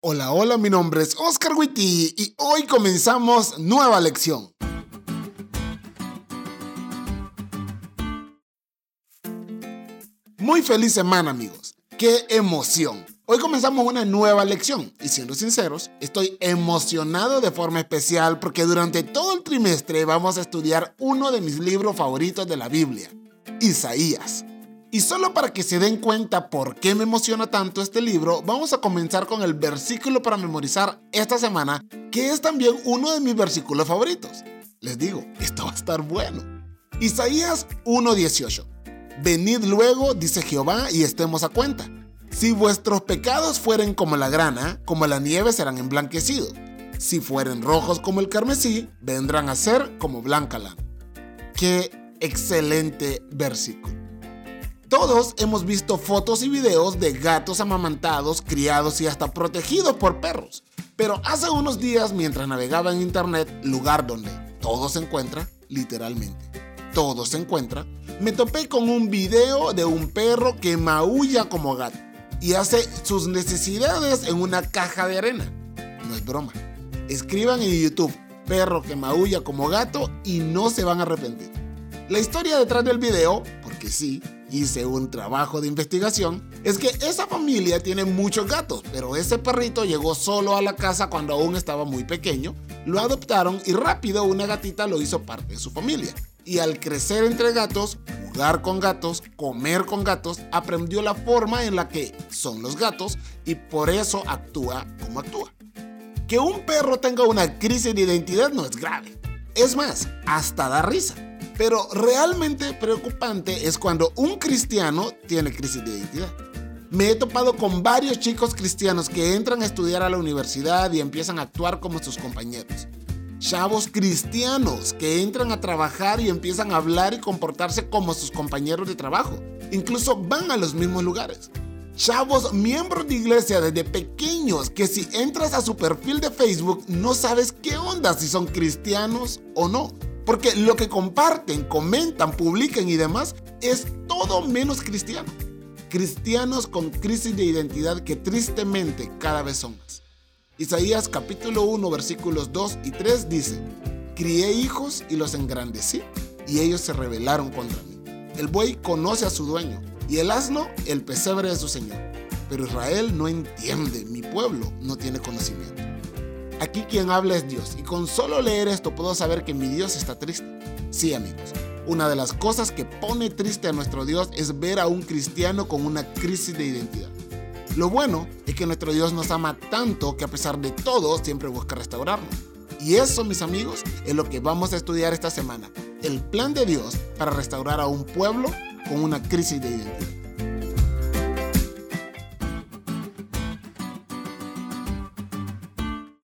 Hola, hola, mi nombre es Oscar Witty y hoy comenzamos nueva lección. Muy feliz semana, amigos. ¡Qué emoción! Hoy comenzamos una nueva lección y siendo sinceros, estoy emocionado de forma especial porque durante todo el trimestre vamos a estudiar uno de mis libros favoritos de la Biblia, Isaías. Y solo para que se den cuenta por qué me emociona tanto este libro, vamos a comenzar con el versículo para memorizar esta semana, que es también uno de mis versículos favoritos. Les digo, esto va a estar bueno. Isaías 1:18. Venid luego, dice Jehová, y estemos a cuenta. Si vuestros pecados fueren como la grana, como la nieve serán emblanquecidos. Si fueren rojos como el carmesí, vendrán a ser como blanca lana. Qué excelente versículo. Todos hemos visto fotos y videos de gatos amamantados, criados y hasta protegidos por perros. Pero hace unos días, mientras navegaba en internet, lugar donde todo se encuentra, literalmente, todo se encuentra, me topé con un video de un perro que maulla como gato y hace sus necesidades en una caja de arena. No es broma. Escriban en YouTube perro que maulla como gato y no se van a arrepentir. La historia detrás del video, porque sí, hice un trabajo de investigación, es que esa familia tiene muchos gatos, pero ese perrito llegó solo a la casa cuando aún estaba muy pequeño, lo adoptaron y rápido una gatita lo hizo parte de su familia. Y al crecer entre gatos, jugar con gatos, comer con gatos, aprendió la forma en la que son los gatos y por eso actúa como actúa. Que un perro tenga una crisis de identidad no es grave. Es más, hasta da risa. Pero realmente preocupante es cuando un cristiano tiene crisis de identidad. Me he topado con varios chicos cristianos que entran a estudiar a la universidad y empiezan a actuar como sus compañeros. Chavos cristianos que entran a trabajar y empiezan a hablar y comportarse como sus compañeros de trabajo. Incluso van a los mismos lugares. Chavos miembros de iglesia desde pequeños que si entras a su perfil de Facebook no sabes qué onda si son cristianos o no porque lo que comparten, comentan, publican y demás es todo menos cristiano. Cristianos con crisis de identidad que tristemente cada vez son más. Isaías capítulo 1 versículos 2 y 3 dice, crié hijos y los engrandecí y ellos se rebelaron contra mí. El buey conoce a su dueño y el asno el pesebre de su señor. Pero Israel no entiende, mi pueblo no tiene conocimiento. Aquí quien habla es Dios y con solo leer esto puedo saber que mi Dios está triste. Sí amigos, una de las cosas que pone triste a nuestro Dios es ver a un cristiano con una crisis de identidad. Lo bueno es que nuestro Dios nos ama tanto que a pesar de todo siempre busca restaurarnos. Y eso, mis amigos, es lo que vamos a estudiar esta semana. El plan de Dios para restaurar a un pueblo con una crisis de identidad.